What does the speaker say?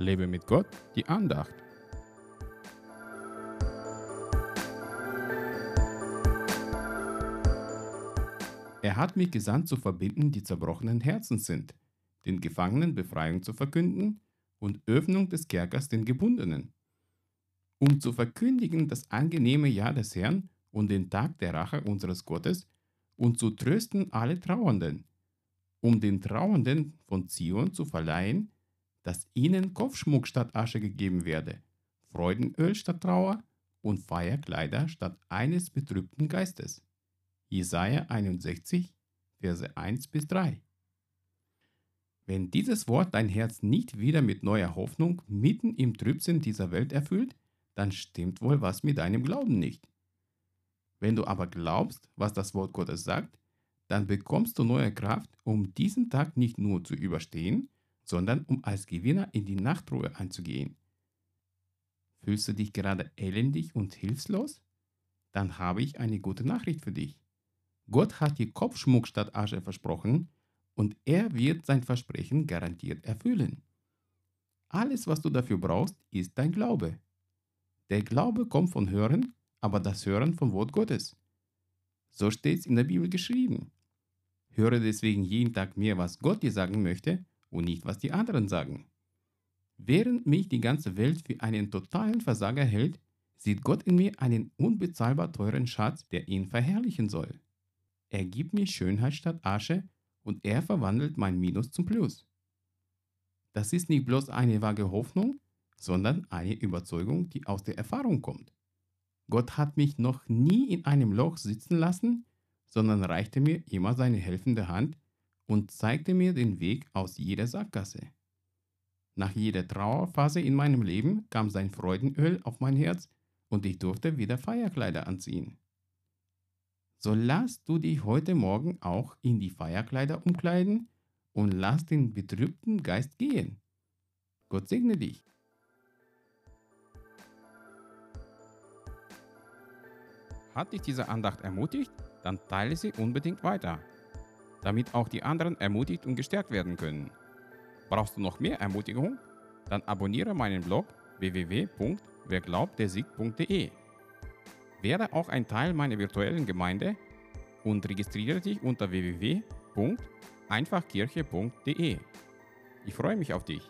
Lebe mit Gott, die Andacht. Er hat mich gesandt zu verbinden, die zerbrochenen Herzen sind, den Gefangenen Befreiung zu verkünden und Öffnung des Kerkers den Gebundenen, um zu verkündigen das angenehme Jahr des Herrn und den Tag der Rache unseres Gottes und zu trösten alle Trauernden, um den Trauernden von Zion zu verleihen, dass ihnen Kopfschmuck statt Asche gegeben werde, Freudenöl statt Trauer und Feierkleider statt eines betrübten Geistes. Jesaja 61, Verse 1 bis 3. Wenn dieses Wort dein Herz nicht wieder mit neuer Hoffnung mitten im Trübsinn dieser Welt erfüllt, dann stimmt wohl was mit deinem Glauben nicht. Wenn du aber glaubst, was das Wort Gottes sagt, dann bekommst du neue Kraft, um diesen Tag nicht nur zu überstehen, sondern um als Gewinner in die Nachtruhe einzugehen. Fühlst du dich gerade elendig und hilflos? Dann habe ich eine gute Nachricht für dich. Gott hat dir Kopfschmuck statt Asche versprochen und er wird sein Versprechen garantiert erfüllen. Alles, was du dafür brauchst, ist dein Glaube. Der Glaube kommt von Hören, aber das Hören vom Wort Gottes. So steht es in der Bibel geschrieben. Höre deswegen jeden Tag mehr, was Gott dir sagen möchte und nicht, was die anderen sagen. Während mich die ganze Welt für einen totalen Versager hält, sieht Gott in mir einen unbezahlbar teuren Schatz, der ihn verherrlichen soll. Er gibt mir Schönheit statt Asche und er verwandelt mein Minus zum Plus. Das ist nicht bloß eine vage Hoffnung, sondern eine Überzeugung, die aus der Erfahrung kommt. Gott hat mich noch nie in einem Loch sitzen lassen, sondern reichte mir immer seine helfende Hand und zeigte mir den Weg aus jeder Sackgasse. Nach jeder Trauerphase in meinem Leben kam sein Freudenöl auf mein Herz und ich durfte wieder Feierkleider anziehen. So lass du dich heute Morgen auch in die Feierkleider umkleiden und lass den betrübten Geist gehen. Gott segne dich. Hat dich diese Andacht ermutigt? Dann teile sie unbedingt weiter, damit auch die anderen ermutigt und gestärkt werden können. Brauchst du noch mehr Ermutigung? Dann abonniere meinen Blog www.werglaubtdersieg.de. Werde auch ein Teil meiner virtuellen Gemeinde und registriere dich unter www.einfachkirche.de. Ich freue mich auf dich.